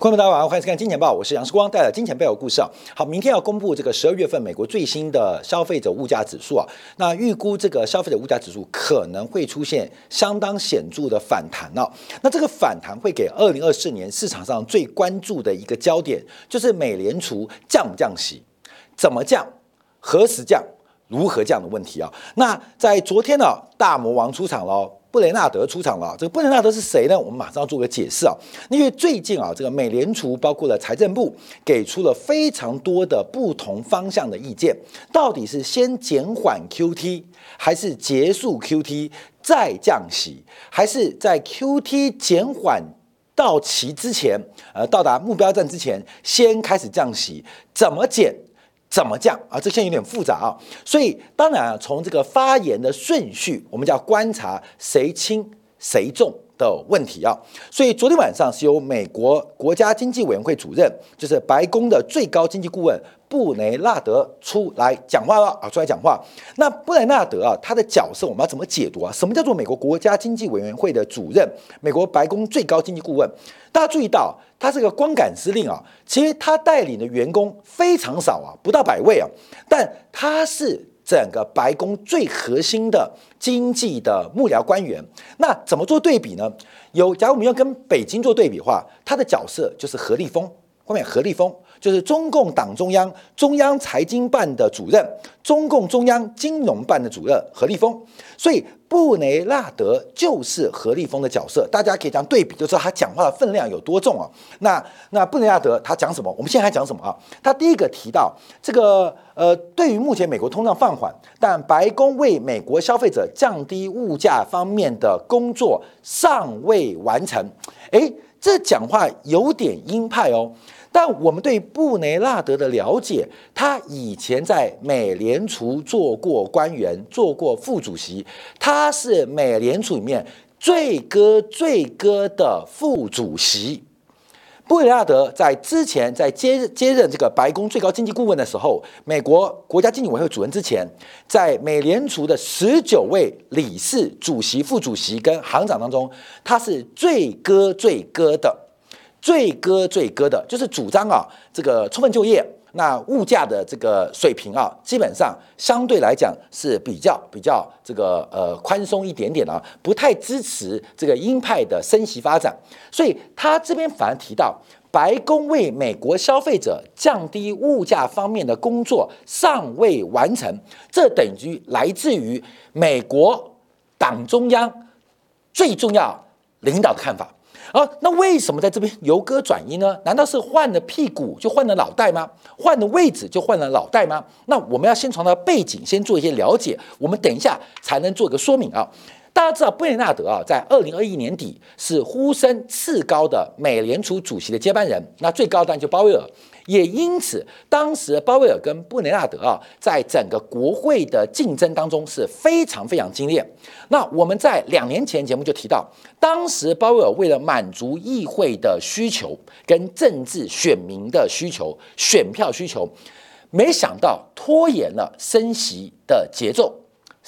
观众大家晚上好，欢迎收看《金钱报》，我是杨世光，带来金钱背后故事啊。好，明天要公布这个十二月份美国最新的消费者物价指数啊，那预估这个消费者物价指数可能会出现相当显著的反弹哦。那这个反弹会给二零二四年市场上最关注的一个焦点，就是美联储降不降息，怎么降，何时降，如何降的问题啊。那在昨天呢，大魔王出场了。布雷纳德出场了，这个布雷纳德是谁呢？我们马上要做个解释啊。因为最近啊，这个美联储包括了财政部给出了非常多的不同方向的意见，到底是先减缓 QT，还是结束 QT 再降息，还是在 QT 减缓到期之前，呃，到达目标站之前先开始降息？怎么减？怎么降啊？这现在有点复杂啊，所以当然啊，从这个发言的顺序，我们就要观察谁轻谁重的问题啊。所以昨天晚上是由美国国家经济委员会主任，就是白宫的最高经济顾问。布雷纳德出来讲话了啊！出来讲话。那布雷纳德啊，他的角色我们要怎么解读啊？什么叫做美国国家经济委员会的主任？美国白宫最高经济顾问？大家注意到，他是个光杆司令啊。其实他带领的员工非常少啊，不到百位啊。但他是整个白宫最核心的经济的幕僚官员。那怎么做对比呢？有，假如我们要跟北京做对比的话，他的角色就是何立峰。后面何立峰就是中共党中央中央财经办的主任，中共中央金融办的主任何立峰，所以布雷纳德就是何立峰的角色，大家可以这样对比，就知道他讲话的分量有多重啊。那那布雷纳德他讲什么？我们现在还讲什么啊？他第一个提到这个呃，对于目前美国通胀放缓，但白宫为美国消费者降低物价方面的工作尚未完成。诶，这讲话有点鹰派哦。但我们对布雷纳德的了解，他以前在美联储做过官员，做过副主席，他是美联储里面最哥最哥的副主席。布雷纳德在之前在接接任这个白宫最高经济顾问的时候，美国国家经济委员会主任之前，在美联储的十九位理事、主席、副主席跟行长当中，他是最哥最哥的。最割最割的就是主张啊，这个充分就业，那物价的这个水平啊，基本上相对来讲是比较比较这个呃宽松一点点啊，不太支持这个鹰派的升息发展，所以他这边反而提到，白宫为美国消费者降低物价方面的工作尚未完成，这等于来自于美国党中央最重要领导的看法。啊，那为什么在这边由歌转音呢？难道是换了屁股就换了脑袋吗？换了位置就换了脑袋吗？那我们要先从它背景先做一些了解，我们等一下才能做个说明啊。大家知道布雷纳德啊，在二零二一年底是呼声次高的美联储主席的接班人，那最高当然就鲍威尔。也因此，当时鲍威尔跟布雷纳德啊，在整个国会的竞争当中是非常非常激烈。那我们在两年前节目就提到，当时鲍威尔为了满足议会的需求跟政治选民的需求、选票需求，没想到拖延了升息的节奏。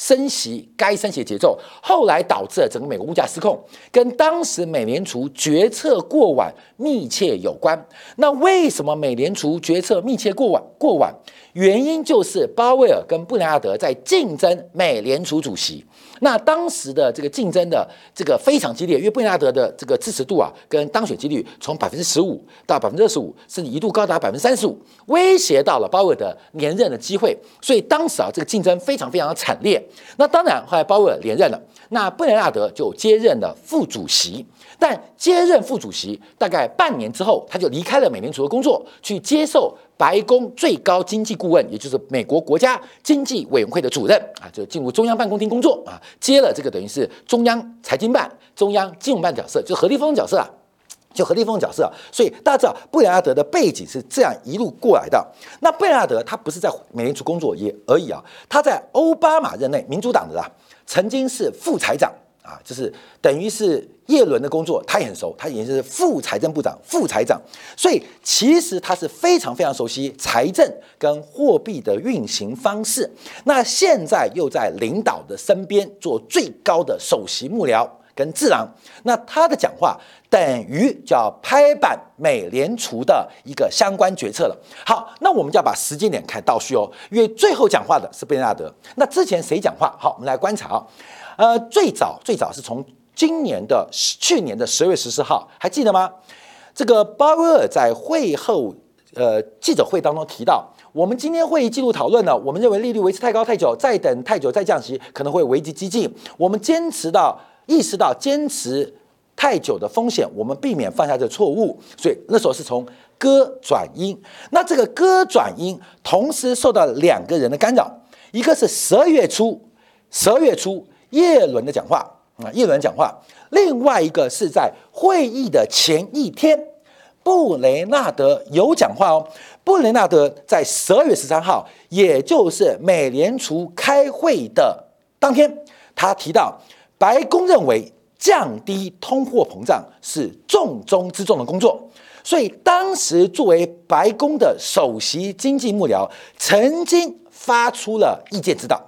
升息该升息的节奏，后来导致了整个美国物价失控，跟当时美联储决策过晚密切有关。那为什么美联储决策密切过晚？过晚原因就是鲍威尔跟布雷纳德在竞争美联储主席。那当时的这个竞争的这个非常激烈，因为布雷纳德的这个支持度啊，跟当选几率从百分之十五到百分之二十五，甚至一度高达百分之三十五，威胁到了鲍威尔的连任的机会。所以当时啊，这个竞争非常非常的惨烈。那当然，后来鲍威尔连任了，那布雷纳德就接任了副主席。但接任副主席大概半年之后，他就离开了美联储的工作，去接受白宫最高经济顾问，也就是美国国家经济委员会的主任啊，就进入中央办公厅工作啊，接了这个等于是中央财经办、中央金融办角色，就何立峰角色啊，就何立峰角色。所以大家知道布雷纳德的背景是这样一路过来的。那布雷纳德他不是在美联储工作也而已啊，他在奥巴马任内，民主党的啊，曾经是副财长。啊，就是等于是叶伦的工作，他也很熟，他已经是副财政部长、副财长，所以其实他是非常非常熟悉财政跟货币的运行方式。那现在又在领导的身边做最高的首席幕僚跟智囊。那他的讲话等于叫拍板美联储的一个相关决策了。好，那我们就要把时间点看倒序哦，因为最后讲话的是贝纳德。那之前谁讲话？好，我们来观察啊。呃，最早最早是从今年的去年的十月十四号，还记得吗？这个鲍威尔在会后呃记者会当中提到。我们今天会议记录讨论了，我们认为利率维持太高太久，再等太久再降息可能会危及激进。我们坚持到意识到坚持太久的风险，我们避免犯下这错误。所以那时候是从歌转音，那这个歌转音同时受到两个人的干扰，一个是十二月初，十二月初叶伦的讲话啊，叶伦讲话，另外一个是在会议的前一天。布雷纳德有讲话哦。布雷纳德在十二月十三号，也就是美联储开会的当天，他提到，白宫认为降低通货膨胀是重中之重的工作。所以当时作为白宫的首席经济幕僚，曾经发出了意见指导，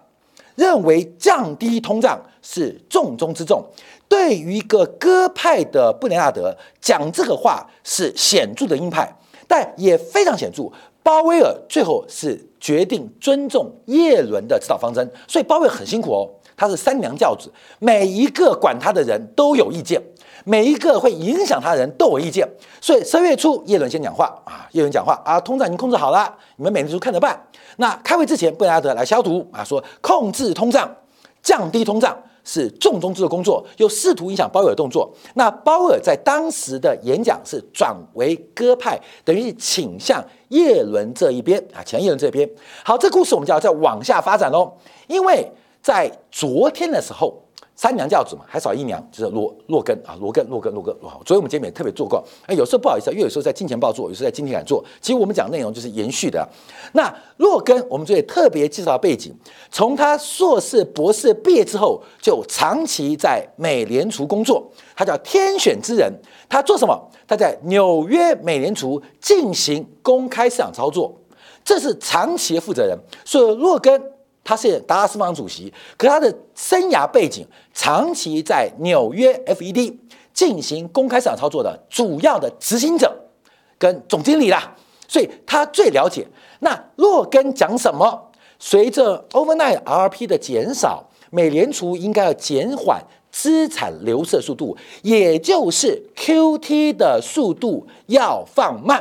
认为降低通胀是重中之重。对于一个鸽派的布雷纳德讲这个话是显著的鹰派，但也非常显著。鲍威尔最后是决定尊重耶伦的指导方针，所以鲍威尔很辛苦哦，他是三娘教子，每一个管他的人都有意见，每一个会影响他的人都有意见。所以十月初叶伦先讲话啊，叶伦讲话啊，通胀已经控制好了，你们美联储看着办。那开会之前，布雷纳德来消毒啊，说控制通胀，降低通胀。是重中之重的工作，又试图影响鲍威尔动作。那鲍威尔在当时的演讲是转为鸽派，等于倾向叶伦这一边啊，向叶伦这边。好，这故事我们就要再往下发展喽，因为在昨天的时候。三娘教子嘛，还少一娘，就是罗洛根啊，罗根，洛根，洛根。好，所以我们节目也特别做过。哎，有时候不好意思，因为有时候在金钱报做，有时候在今天敢做。其实我们讲内容就是延续的。那洛根，我们这里特别介绍背景，从他硕士、博士毕业之后，就长期在美联储工作。他叫天选之人。他做什么？他在纽约美联储进行公开市场操作，这是长期的负责人。所以洛根。他是达拉斯方主席，可他的生涯背景长期在纽约 FED 进行公开市场操作的主要的执行者跟总经理啦，所以他最了解。那洛根讲什么？随着 overnight RP 的减少，美联储应该要减缓资产流失速度，也就是 QT 的速度要放慢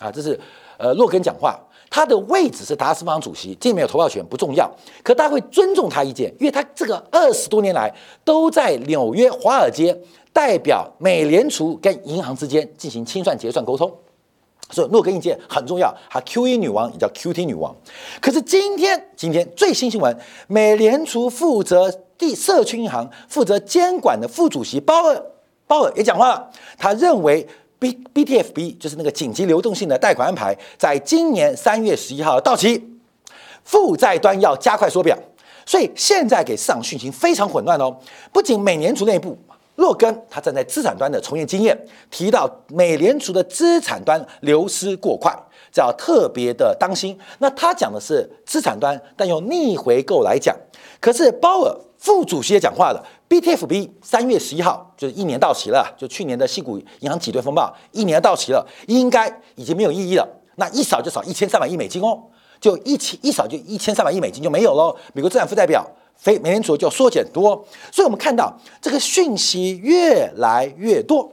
啊。这是呃洛根讲话。他的位置是达斯方主席，既没有投票权不重要，可大家会尊重他意见，因为他这个二十多年来都在纽约华尔街代表美联储跟银行之间进行清算结算沟通，所以诺根意见很重要。他 QE 女王也叫 QT 女王。可是今天今天最新新闻，美联储负责第社区银行负责监管的副主席鲍尔鲍尔也讲话了，他认为。B B T F B 就是那个紧急流动性的贷款安排，在今年三月十一号到期，负债端要加快缩表，所以现在给市场讯息非常混乱哦。不仅美联储内部，洛根他站在资产端的从业经验，提到美联储的资产端流失过快，这要特别的当心。那他讲的是资产端，但用逆回购来讲，可是鲍尔副主席也讲话了。BTFB 三月十一号就是一年到期了，就去年的西股银行挤兑风暴，一年到期了，应该已经没有意义了。那一扫就扫一千三百亿美金哦，就一千一扫就一千三百亿美金就没有喽。美国资产负债表非美联储就缩减多，所以我们看到这个讯息越来越多，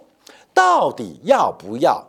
到底要不要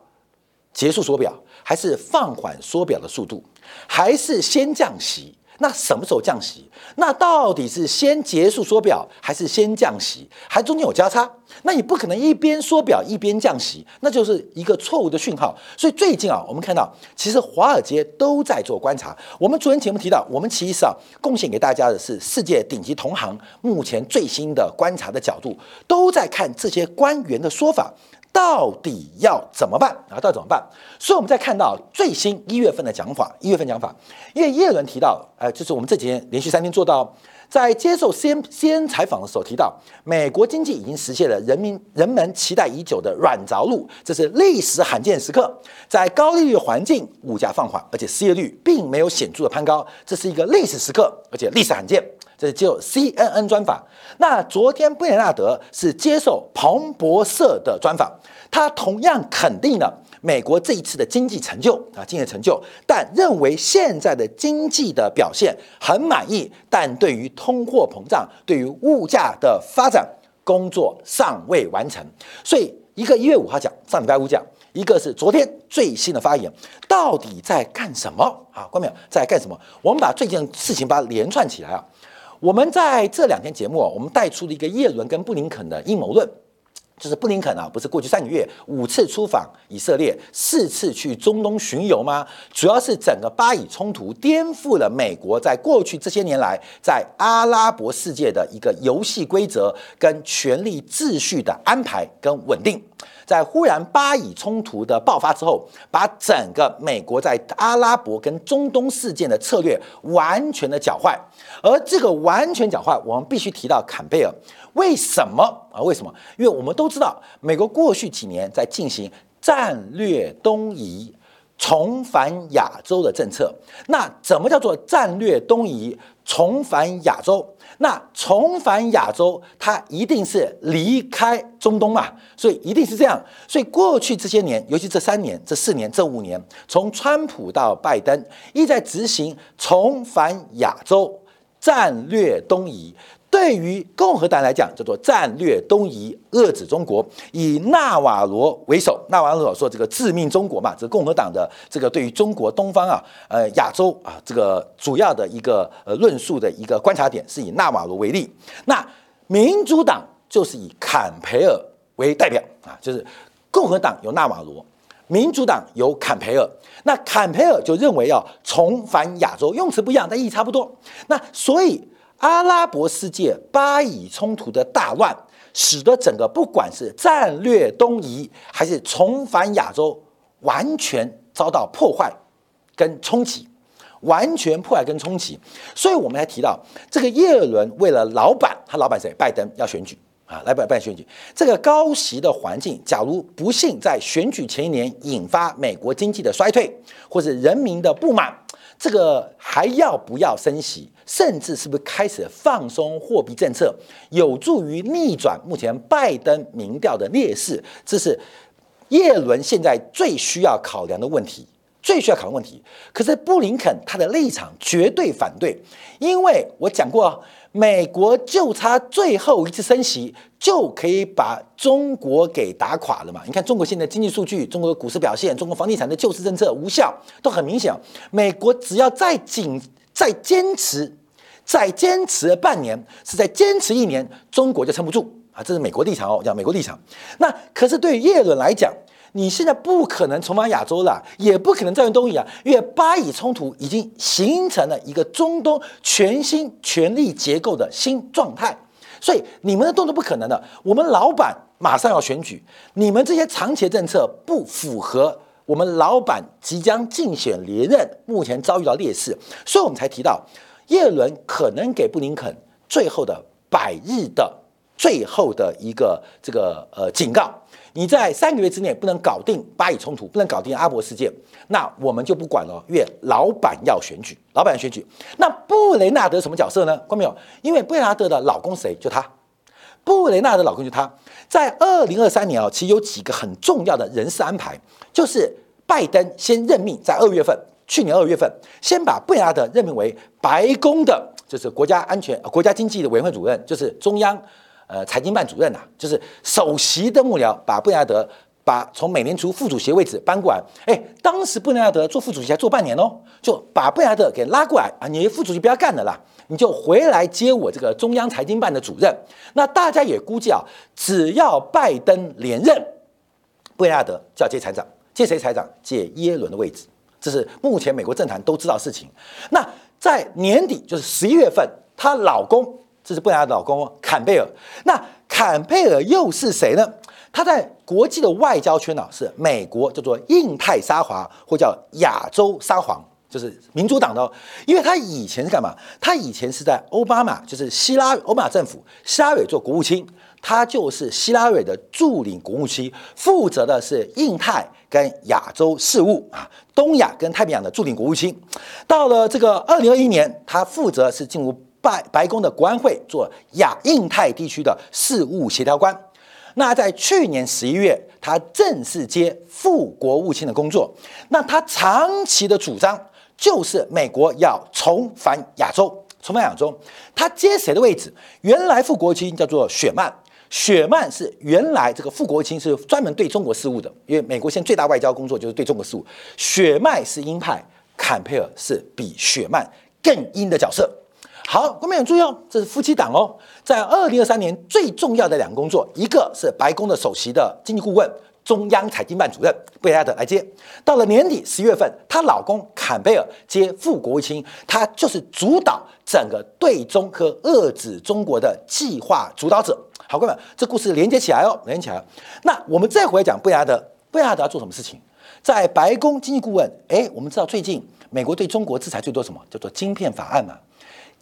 结束缩表，还是放缓缩表的速度，还是先降息？那什么时候降息？那到底是先结束缩表，还是先降息？还中间有交叉？那你不可能一边缩表一边降息，那就是一个错误的讯号。所以最近啊，我们看到其实华尔街都在做观察。我们昨天节目提到，我们其实啊贡献给大家的是世界顶级同行目前最新的观察的角度，都在看这些官员的说法。到底要怎么办啊？到底怎么办？所以我们在看到最新一月份的讲法，一月份讲法，因为叶伦提到，呃，就是我们这几天连续三天做到，在接受 C N C N 采访的时候提到，美国经济已经实现了人民人们期待已久的软着陆，这是历史罕见时刻，在高利率环境，物价放缓，而且失业率并没有显著的攀高，这是一个历史时刻，而且历史罕见。这是接受 CNN 专访。那昨天布雷纳德是接受彭博社的专访，他同样肯定了美国这一次的经济成就啊，经济成就，但认为现在的经济的表现很满意，但对于通货膨胀、对于物价的发展工作尚未完成。所以，一个一月五号讲，上礼拜五讲。一个是昨天最新的发言，到底在干什么啊？关没有在干什么？我们把最近的事情把它连串起来啊。我们在这两天节目啊，我们带出了一个耶伦跟布林肯的阴谋论，就是布林肯啊，不是过去三个月五次出访以色列，四次去中东巡游吗？主要是整个巴以冲突颠覆了美国在过去这些年来在阿拉伯世界的一个游戏规则跟权力秩序的安排跟稳定。在忽然巴以冲突的爆发之后，把整个美国在阿拉伯跟中东事件的策略完全的搅坏，而这个完全搅坏，我们必须提到坎贝尔。为什么啊？为什么？因为我们都知道，美国过去几年在进行战略东移、重返亚洲的政策。那怎么叫做战略东移、重返亚洲？那重返亚洲，它一定是离开中东嘛，所以一定是这样。所以过去这些年，尤其这三年、这四年、这五年，从川普到拜登，一在执行重返亚洲战略东移。对于共和党来讲，叫做战略东移，遏制中国，以纳瓦罗为首。纳瓦罗说这个致命中国嘛，这共和党的这个对于中国东方啊，呃亚洲啊这个主要的一个呃论述的一个观察点，是以纳瓦罗为例。那民主党就是以坎培尔为代表啊，就是共和党有纳瓦罗，民主党有坎培尔。那坎培尔就认为要重返亚洲，用词不一样，但意义差不多。那所以。阿拉伯世界巴以冲突的大乱，使得整个不管是战略东移还是重返亚洲，完全遭到破坏跟冲击，完全破坏跟冲击。所以我们还提到，这个耶伦为了老板，他老板谁？拜登要选举啊，来拜拜选举。这个高息的环境，假如不幸在选举前一年引发美国经济的衰退，或者人民的不满。这个还要不要升息，甚至是不是开始放松货币政策，有助于逆转目前拜登民调的劣势？这是耶伦现在最需要考量的问题，最需要考量问题。可是布林肯他的立场绝对反对，因为我讲过。美国就差最后一次升息，就可以把中国给打垮了嘛？你看中国现在经济数据、中国股市表现、中国房地产的救市政策无效，都很明显。美国只要再紧、再坚持、再坚持半年，是在坚持一年，中国就撑不住啊！这是美国立场哦，讲美国立场。那可是对耶伦来讲。你现在不可能重返亚洲了，也不可能再用东移啊，因为巴以冲突已经形成了一个中东全新权力结构的新状态，所以你们的动作不可能的。我们老板马上要选举，你们这些长期政策不符合我们老板即将竞选连任，目前遭遇到劣势，所以我们才提到耶伦可能给布林肯最后的百日的最后的一个这个呃警告。你在三个月之内不能搞定巴以冲突，不能搞定阿伯事件，那我们就不管了。因为老板要选举，老板要选举，那布雷纳德什么角色呢？关没有？因为布雷纳德的老公谁？就他。布雷纳的老公就他。在二零二三年啊，其实有几个很重要的人事安排，就是拜登先任命，在二月份，去年二月份，先把布雷纳德任命为白宫的，就是国家安全、国家经济的委员会主任，就是中央。呃，财经办主任呐，就是首席的幕僚，把布雷纳德把从美联储副主席位置搬过来。哎，当时布雷纳德做副主席才做半年哦，就把布雷纳德给拉过来啊，你副主席不要干了啦，你就回来接我这个中央财经办的主任。那大家也估计啊，只要拜登连任，布雷纳德就要接财长，接谁财长？接耶伦的位置，这是目前美国政坛都知道的事情。那在年底，就是十一月份，她老公。这是布莱的老公坎贝尔。那坎贝尔又是谁呢？他在国际的外交圈呢，是美国叫做印太沙皇，或叫亚洲沙皇，就是民主党的。因为他以前是干嘛？他以前是在奥巴马，就是希拉奥巴马政府，希拉蕊做国务卿，他就是希拉蕊的助理国务卿，负责的是印太跟亚洲事务啊，东亚跟太平洋的助理国务卿。到了这个二零二一年，他负责是进入。白白宫的国安会做亚印太地区的事务协调官。那在去年十一月，他正式接副国务卿的工作。那他长期的主张就是美国要重返亚洲，重返亚洲。他接谁的位置？原来副国务卿叫做雪曼，雪曼是原来这个副国务卿是专门对中国事务的，因为美国现在最大外交工作就是对中国事务。雪曼是鹰派，坎佩尔是比雪曼更鹰的角色。好，观众朋友注意哦，这是夫妻档哦。在二零二三年最重要的两个工作，一个是白宫的首席的经济顾问、中央财经办主任贝莱德来接。到了年底十月份，她老公坎贝尔接副国务卿，他就是主导整个对中和遏制中国的计划主导者。好，观众这故事连接起来哦，连接起来。那我们再回来讲贝莱德，贝莱德要做什么事情？在白宫经济顾问，哎，我们知道最近美国对中国制裁最多什么？叫做晶片法案嘛。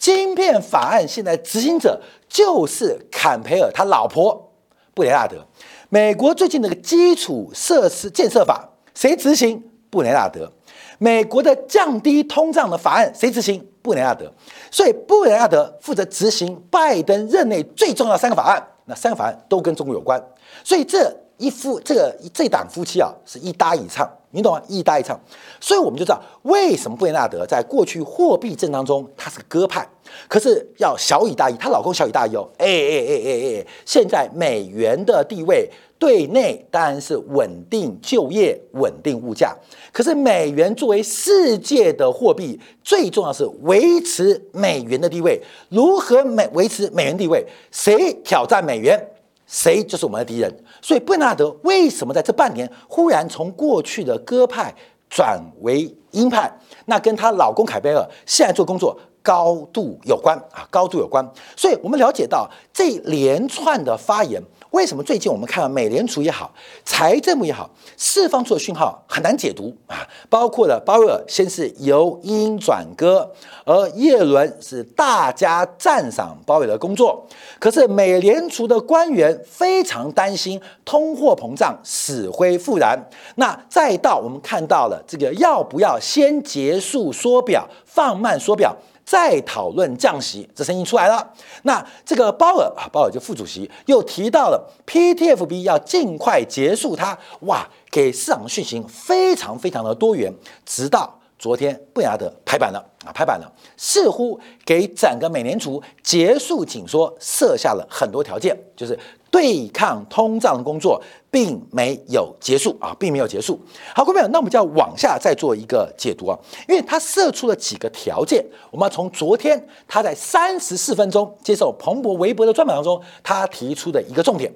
晶片法案现在执行者就是坎培尔他老婆布雷纳德。美国最近那个基础设施建设法谁执行？布雷纳德。美国的降低通胀的法案谁执行？布雷纳德。所以布雷纳德负责执行拜登任内最重要的三个法案，那三个法案都跟中国有关。所以这一夫这个这档夫妻啊是一搭一唱。你懂吗？一搭一唱，所以我们就知道为什么布雷纳德在过去货币战当中他是个鸽派，可是要小以大义，她老公小以大义哦，哎哎哎哎哎，现在美元的地位对内当然是稳定就业、稳定物价，可是美元作为世界的货币，最重要是维持美元的地位。如何美维持美元地位？谁挑战美元？谁就是我们的敌人？所以贝纳德为什么在这半年忽然从过去的鸽派转为鹰派？那跟她老公凯贝尔现在做工作高度有关啊，高度有关。所以我们了解到这连串的发言。为什么最近我们看到美联储也好，财政部也好，释放出的讯号很难解读啊？包括了鲍威尔先是由鹰转鸽，而耶伦是大家赞赏鲍威尔的工作，可是美联储的官员非常担心通货膨胀死灰复燃。那再到我们看到了这个要不要先结束缩表，放慢缩表？再讨论降息，这声音出来了。那这个鲍尔啊，鲍尔就副主席又提到了 PTFB 要尽快结束它，哇，给市场讯息非常非常的多元。直到昨天，布亚德拍板了啊，拍板了，似乎给整个美联储结束紧缩设下了很多条件，就是。对抗通胀的工作并没有结束啊，并没有结束。好，各位朋友，那我们就要往下再做一个解读啊，因为他设出了几个条件。我们要从昨天他在三十四分钟接受彭博、微博的专访当中，他提出的一个重点：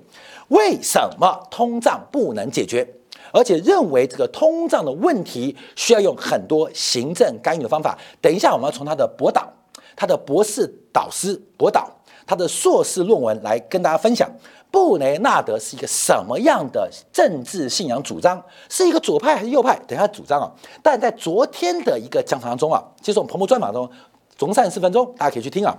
为什么通胀不能解决？而且认为这个通胀的问题需要用很多行政干预的方法。等一下，我们要从他的博导、他的博士导师博导、他的硕士论文来跟大家分享。布雷纳德是一个什么样的政治信仰主张？是一个左派还是右派？等下主张啊！但在昨天的一个讲堂中啊，接受彭博专访中，总三十四分钟，大家可以去听啊。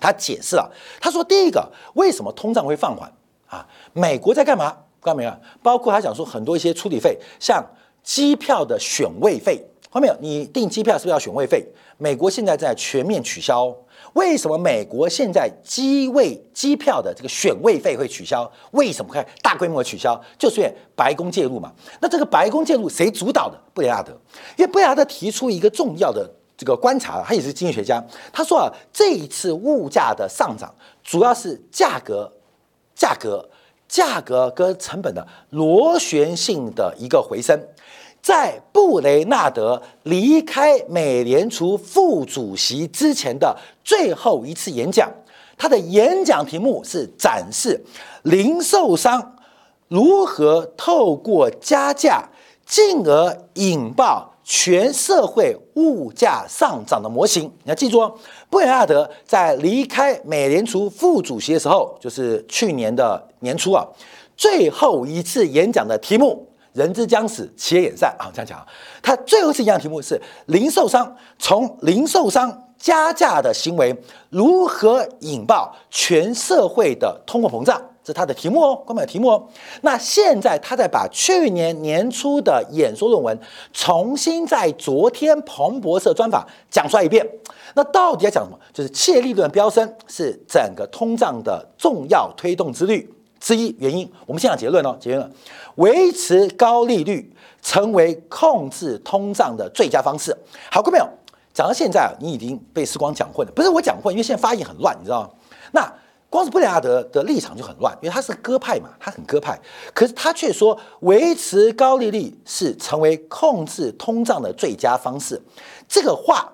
他解释了，他说：第一个，为什么通胀会放缓啊？美国在干嘛？看到没有？包括他讲说很多一些处理费，像机票的选位费，看到没有？你订机票是不是要选位费？美国现在在全面取消。为什么美国现在机位机票的这个选位费会取消？为什么会大规模取消？就是因为白宫介入嘛。那这个白宫介入谁主导的？布雷纳德。因为布雷纳德提出一个重要的这个观察，他也是经济学家。他说啊，这一次物价的上涨主要是价格、价格、价格跟成本的螺旋性的一个回升。在布雷纳德离开美联储副主席之前的最后一次演讲，他的演讲题目是展示零售商如何透过加价，进而引爆全社会物价上涨的模型。你要记住哦，布雷纳德在离开美联储副主席的时候，就是去年的年初啊，最后一次演讲的题目。人之将死，其言也善啊！这样讲啊，他最后是一次演讲题目是零售商从零售商加价的行为如何引爆全社会的通货膨胀这是他的题目哦，光有题目哦。那现在他在把去年年初的演说论文重新在昨天彭博社专访讲出来一遍。那到底要讲什么？就是企业利润飙升是整个通胀的重要推动之率之一原因。我们先讲结论哦，结论：维持高利率成为控制通胀的最佳方式。好，各位朋友，讲到现在啊，你已经被时光讲混了。不是我讲混，因为现在发言很乱，你知道吗？那。光是布雷亚德的立场就很乱，因为他是鸽派嘛，他很鸽派，可是他却说维持高利率是成为控制通胀的最佳方式。这个话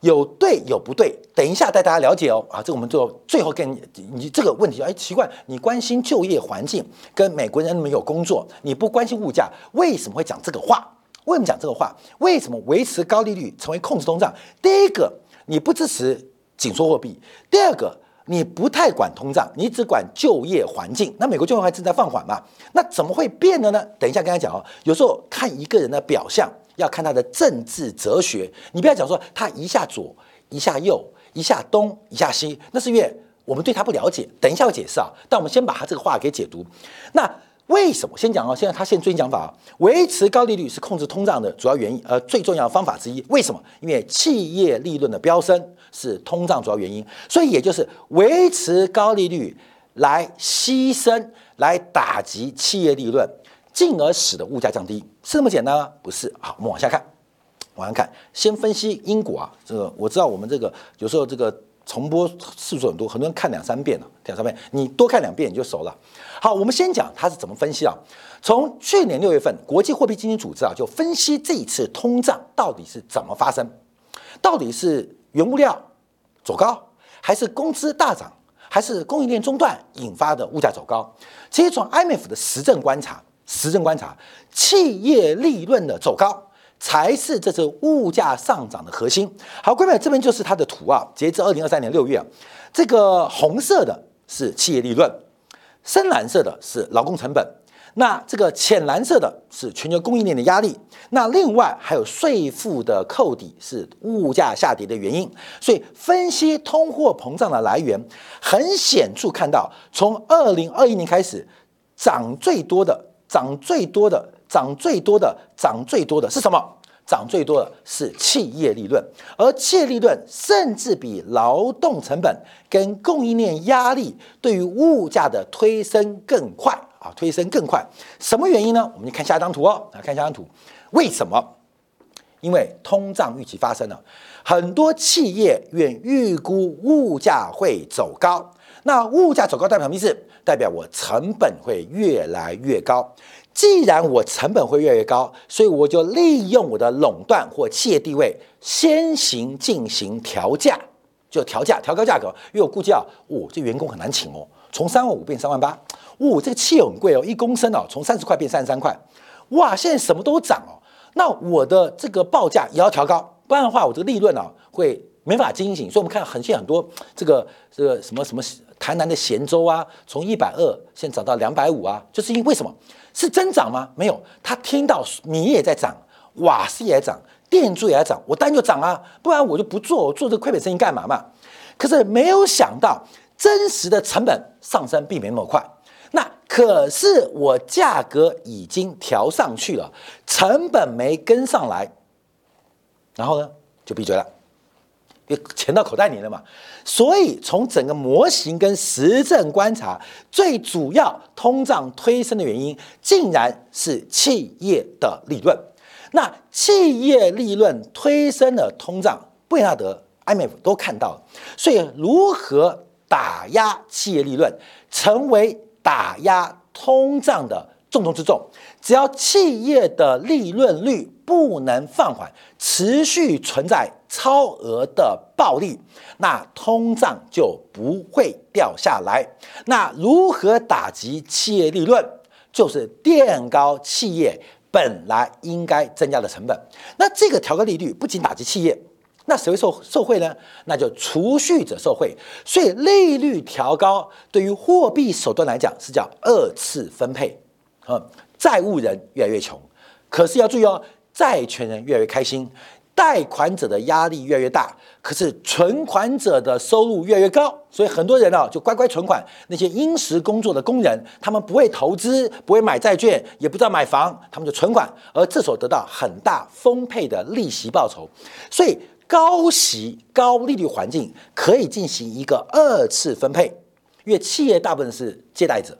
有对有不对，等一下带大家了解哦。啊，这个我们就最后跟你这个问题，哎，奇怪，你关心就业环境，跟美国人没有工作，你不关心物价，为什么会讲这个话？为什么讲这个话？为什么维持高利率成为控制通胀？第一个，你不支持紧缩货币；第二个。你不太管通胀，你只管就业环境。那美国就业还正在放缓嘛？那怎么会变的呢？等一下跟他讲哦。有时候看一个人的表象，要看他的政治哲学。你不要讲说他一下左，一下右，一下东，一下西，那是因为我们对他不了解。等一下我解释啊。但我们先把他这个话给解读。那为什么？先讲哦。现在他现在最新讲法啊，维持高利率是控制通胀的主要原因，呃，最重要的方法之一。为什么？因为企业利润的飙升。是通胀主要原因，所以也就是维持高利率来牺牲、来打击企业利润，进而使得物价降低，是那么简单吗？不是。好，我们往下看，往下看，先分析因果啊。这个我知道，我们这个有时候这个重播次数很多，很多人看两三遍了，两三遍，你多看两遍你就熟了。好，我们先讲它是怎么分析啊？从去年六月份，国际货币基金组织啊就分析这一次通胀到底是怎么发生，到底是。原物料走高，还是工资大涨，还是供应链中断引发的物价走高？其实从 IMF 的实证观察，实证观察，企业利润的走高才是这次物价上涨的核心。好，各位这边就是它的图啊。截至二零二三年六月，这个红色的是企业利润，深蓝色的是劳工成本。那这个浅蓝色的是全球供应链的压力，那另外还有税负的扣抵是物价下跌的原因，所以分析通货膨胀的来源，很显著看到，从二零二一年开始，涨最多的、涨最多的、涨最多的、涨最多的是什么？涨最多的是企业利润，而企业利润甚至比劳动成本跟供应链压力对于物价的推升更快。啊，推升更快，什么原因呢？我们就看下一张图哦。来看下张图，为什么？因为通胀预期发生了，很多企业愿预估物价会走高。那物价走高代表什么意思？代表我成本会越来越高。既然我成本会越来越高，所以我就利用我的垄断或企业地位，先行进行调价，就调价，调高价格。因为我估计啊，哦，这员工很难请哦，从三万五变三万八。哦，这个汽油很贵哦，一公升哦，从三十块变三十三块，哇！现在什么都涨哦，那我的这个报价也要调高，不然的话，我这个利润啊会没法经营。所以，我们看很现很多这个这个什么什么台南的咸州啊，从一百二现在涨到两百五啊，就是因为什么？是增长吗？没有，他听到米也在涨，瓦斯也在涨，电柱也在涨，我当然就涨啊，不然我就不做，我做这个亏本生意干嘛嘛？可是没有想到，真实的成本上升并没那么快。那可是我价格已经调上去了，成本没跟上来，然后呢就闭嘴了，钱到口袋里了嘛。所以从整个模型跟实证观察，最主要通胀推升的原因，竟然是企业的利润。那企业利润推升了通胀，布雷纳德、IMF 都看到了。所以如何打压企业利润，成为打压通胀的重中之重，只要企业的利润率不能放缓，持续存在超额的暴利，那通胀就不会掉下来。那如何打击企业利润？就是垫高企业本来应该增加的成本。那这个调高利率不仅打击企业。那谁会受受贿呢？那就储蓄者受贿。所以利率调高对于货币手段来讲是叫二次分配，啊，债务人越来越穷，可是要注意哦，债权人越来越开心。贷款者的压力越来越大，可是存款者的收入越来越高，所以很多人呢就乖乖存款。那些殷实工作的工人，他们不会投资，不会买债券，也不知道买房，他们就存款，而这所得到很大丰沛的利息报酬。所以高息高利率环境可以进行一个二次分配，因为企业大部分是借贷者，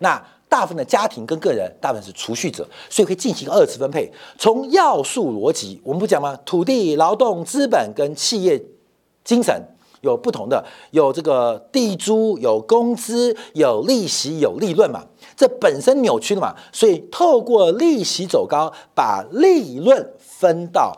那。大部分的家庭跟个人，大部分是储蓄者，所以可以进行二次分配。从要素逻辑，我们不讲吗？土地、劳动、资本跟企业精神有不同的，有这个地租、有工资、有利息、有利润嘛？这本身扭曲的嘛？所以透过利息走高，把利润分到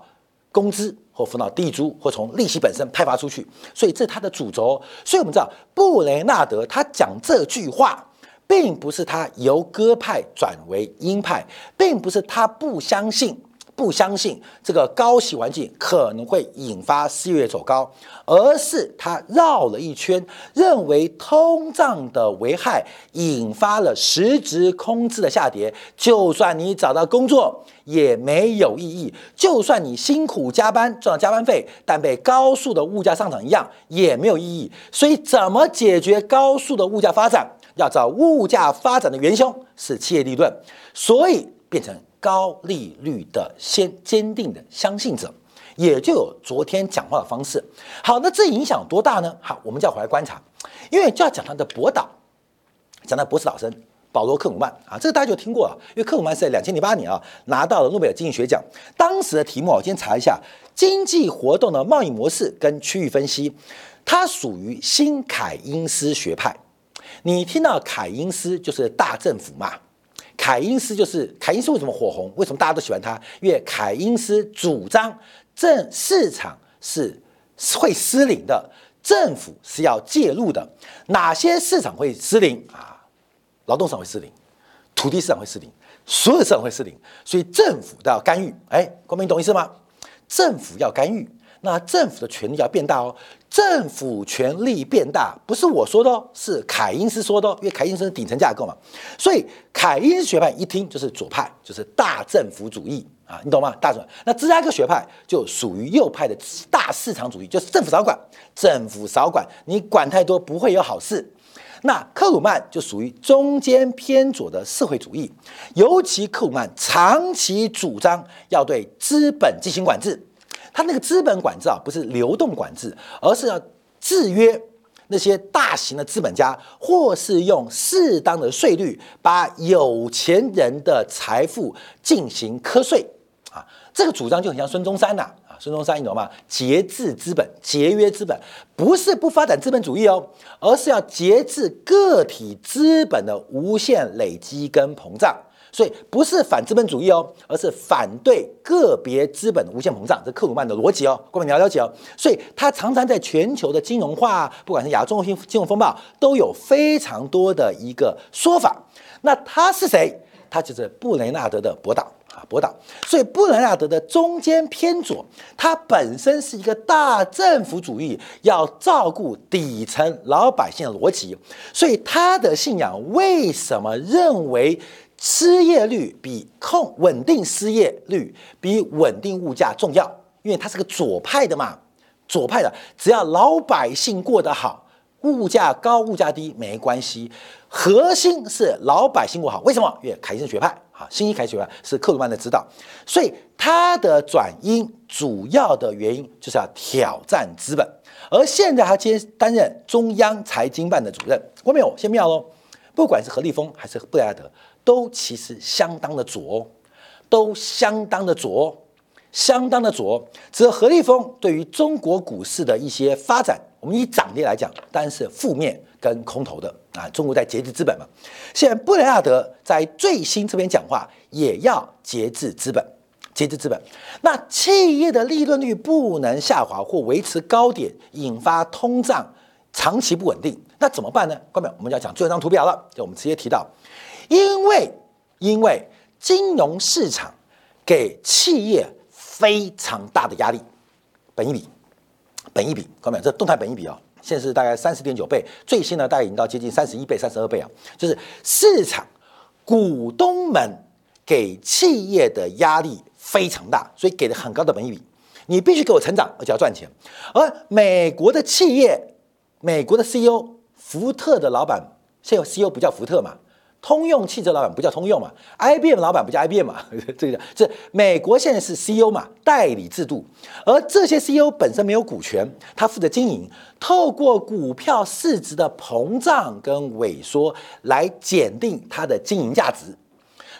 工资或分到地租，或从利息本身派发出去。所以这是它的主轴。所以我们知道布雷纳德他讲这句话。并不是他由鸽派转为鹰派，并不是他不相信不相信这个高息环境可能会引发失业走高，而是他绕了一圈，认为通胀的危害引发了实质空置的下跌。就算你找到工作也没有意义，就算你辛苦加班赚到加班费，但被高速的物价上涨一样也没有意义。所以，怎么解决高速的物价发展？要找物价发展的元凶是企业利润，所以变成高利率的先坚定的相信者，也就有昨天讲话的方式。好，那这影响多大呢？好，我们就要回来观察，因为就要讲他的博导，讲他博士导生保罗·克鲁曼啊，这个大家就听过了，因为克鲁曼是在两千零八年啊拿到了诺贝尔经济学奖，当时的题目我今天查一下，经济活动的贸易模式跟区域分析，它属于新凯因斯学派。你听到凯因斯就是大政府嘛？凯因斯就是凯因斯为什么火红？为什么大家都喜欢他？因为凯因斯主张政市场是会失灵的，政府是要介入的。哪些市场会失灵啊？劳动市场会失灵，土地市场会失灵，所有市场会失灵，所以政府都要干预。哎，国民懂意思吗？政府要干预。那政府的权力要变大哦，政府权力变大不是我说的哦，是凯因斯说的哦，因为凯因斯是顶层架构嘛，所以凯因斯学派一听就是左派，就是大政府主义啊，你懂吗？大政那芝加哥学派就属于右派的大市场主义，就是政府少管，政府少管，你管太多不会有好事。那克鲁曼就属于中间偏左的社会主义，尤其克鲁曼长期主张要对资本进行管制。他那个资本管制啊，不是流动管制，而是要制约那些大型的资本家，或是用适当的税率把有钱人的财富进行瞌税啊。这个主张就很像孙中山呐啊，孙中山你懂吗？节制资本，节约资本，不是不发展资本主义哦，而是要节制个体资本的无限累积跟膨胀。所以不是反资本主义哦，而是反对个别资本无限膨胀，这克鲁曼的逻辑哦，各位你要了解哦。所以他常常在全球的金融化，不管是亚洲中金金融风暴，都有非常多的一个说法。那他是谁？他就是布雷纳德的博导啊，博导。所以布雷纳德的中间偏左，他本身是一个大政府主义，要照顾底层老百姓的逻辑。所以他的信仰为什么认为？失业率比控稳定失业率比稳定物价重要，因为它是个左派的嘛，左派的只要老百姓过得好，物价高物价低没关系，核心是老百姓过好。为什么？因为凯恩学派啊，新一凯学派是克鲁曼的指导，所以他的转因主要的原因就是要挑战资本。而现在他接担任中央财经办的主任，过没有？先妙喽，不管是何立峰还是布莱德。都其实相当的左，都相当的左，相当的左。只有何立峰对于中国股市的一些发展，我们以涨跌来讲，当然是负面跟空头的啊。中国在节制资本嘛，现在布雷亚德在最新这边讲话，也要节制资本，节制资本。那企业的利润率不能下滑或维持高点，引发通胀长期不稳定，那怎么办呢？各位，我们要讲最后一张图表了，就我们直接提到。因为，因为金融市场给企业非常大的压力，本一比，本一比，各位，这动态本一比啊，现在是大概三十点九倍，最新呢大概已经到接近三十一倍、三十二倍啊，就是市场股东们给企业的压力非常大，所以给了很高的本一比。你必须给我成长，而且要赚钱。而美国的企业，美国的 CEO，福特的老板，现在 CEO 不叫福特嘛？通用汽车老板不叫通用嘛？IBM 老板不叫 IBM 嘛？这个这美国现在是 CEO 嘛？代理制度，而这些 CEO 本身没有股权，他负责经营，透过股票市值的膨胀跟萎缩来检定它的经营价值。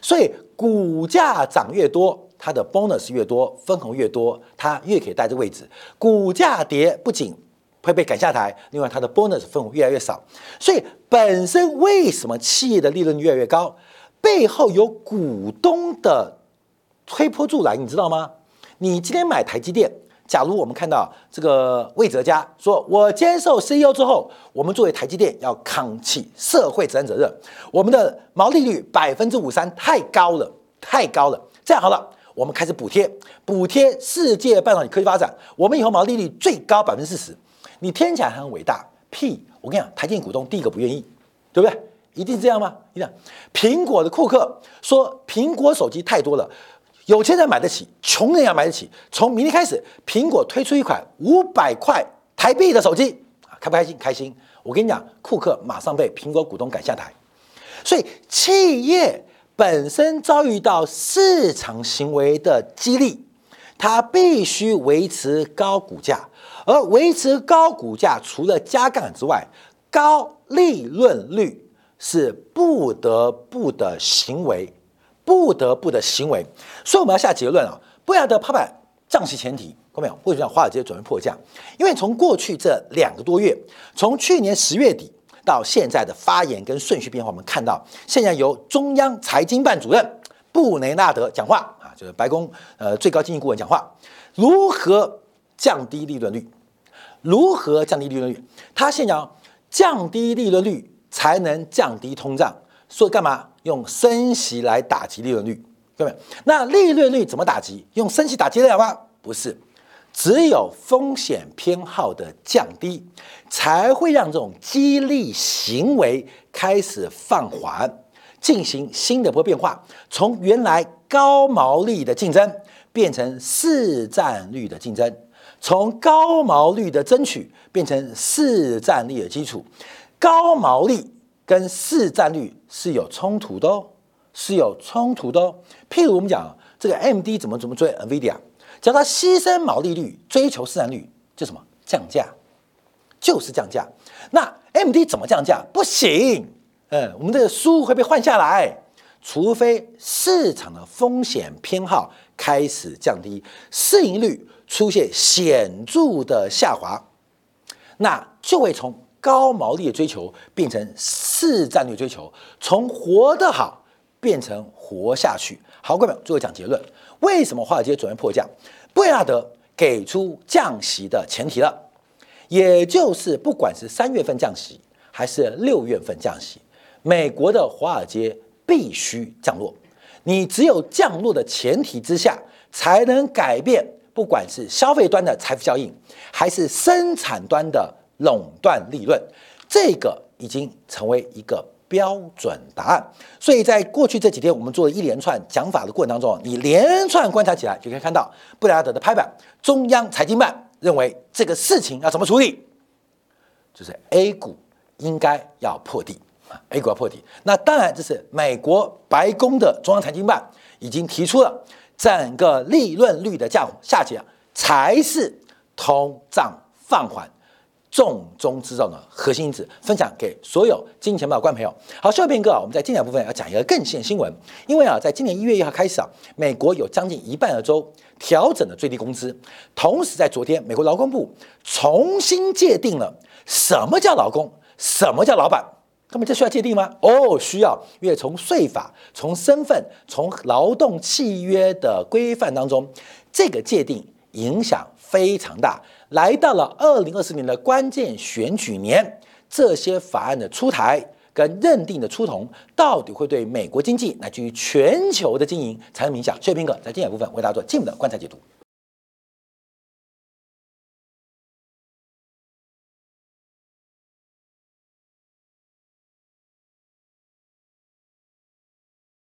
所以股价涨越多，它的 bonus 越多，分红越多，它越可以待这位置。股价跌不仅会被赶下台，另外它的 bonus 分红越来越少。所以本身为什么企业的利润越来越高？背后有股东的推波助澜，你知道吗？你今天买台积电。假如我们看到这个魏哲家说，我接受 CEO 之后，我们作为台积电要扛起社会责任责任，我们的毛利率百分之五三太高了，太高了。这样好了，我们开始补贴，补贴世界半导体科技发展，我们以后毛利率最高百分之四十。你听起来很伟大，屁！我跟你讲，台积电股东第一个不愿意，对不对？一定是这样吗？你讲，苹果的库克说，苹果手机太多了。有钱人买得起，穷人也买得起。从明天开始，苹果推出一款五百块台币的手机，开不开心？开心。我跟你讲，库克马上被苹果股东赶下台。所以，企业本身遭遇到市场行为的激励，它必须维持高股价。而维持高股价，除了加杠杆之外，高利润率是不得不的行为。不得不的行为，所以我们要下结论啊！布莱德拍板降息前提，看没有？为什么华尔街准备破降？因为从过去这两个多月，从去年十月底到现在的发言跟顺序变化，我们看到现在由中央财经办主任布雷纳德讲话啊，就是白宫呃最高经济顾问讲话，如何降低利润率？如何降低利润率？他先讲降低利润率才能降低通胀，说干嘛？用升息来打击利润率，对不对？那利润率怎么打击？用升息打击得了吗？不是，只有风险偏好的降低，才会让这种激励行为开始放缓，进行新的波变化，从原来高毛利的竞争变成市占率的竞争，从高毛利的争取变成市占率的基础，高毛利。跟市占率是有冲突的哦，是有冲突的哦。譬如我们讲这个 M D 怎么怎么追 Nvidia，叫它牺牲毛利率追求市占率，就什么降价，就是降价。那 M D 怎么降价？不行，嗯，我们这个书会被换下来，除非市场的风险偏好开始降低，市盈率出现显著的下滑，那就会从。高毛利的追求变成市战略追求，从活得好变成活下去。好，各位最后讲结论：为什么华尔街准备破降？布雷纳德给出降息的前提了，也就是不管是三月份降息还是六月份降息，美国的华尔街必须降落。你只有降落的前提之下，才能改变，不管是消费端的财富效应，还是生产端的。垄断利润，这个已经成为一个标准答案。所以在过去这几天，我们做了一连串讲法的过程当中，你连串观察起来，就可以看到布莱德的拍板，中央财经办认为这个事情要怎么处理，就是 A 股应该要破底啊，A 股要破底。那当然，这是美国白宫的中央财经办已经提出了，整个利润率的降下降才是通胀放缓。重中之重的核心因子，分享给所有金钱豹观众朋友。好，下片刻啊，我们在精彩部分要讲一个更新的新闻。因为啊，在今年一月一号开始啊，美国有将近一半的州调整了最低工资。同时，在昨天，美国劳工部重新界定了什么叫劳工，什么叫老板。那么这需要界定吗？哦，需要，因为从税法、从身份、从劳动契约的规范当中，这个界定影响非常大。来到了二零二四年的关键选举年，这些法案的出台跟认定的出同，到底会对美国经济乃至于全球的经营产生影响？薛平哥在精彩部分为大家做进一步的观察解读。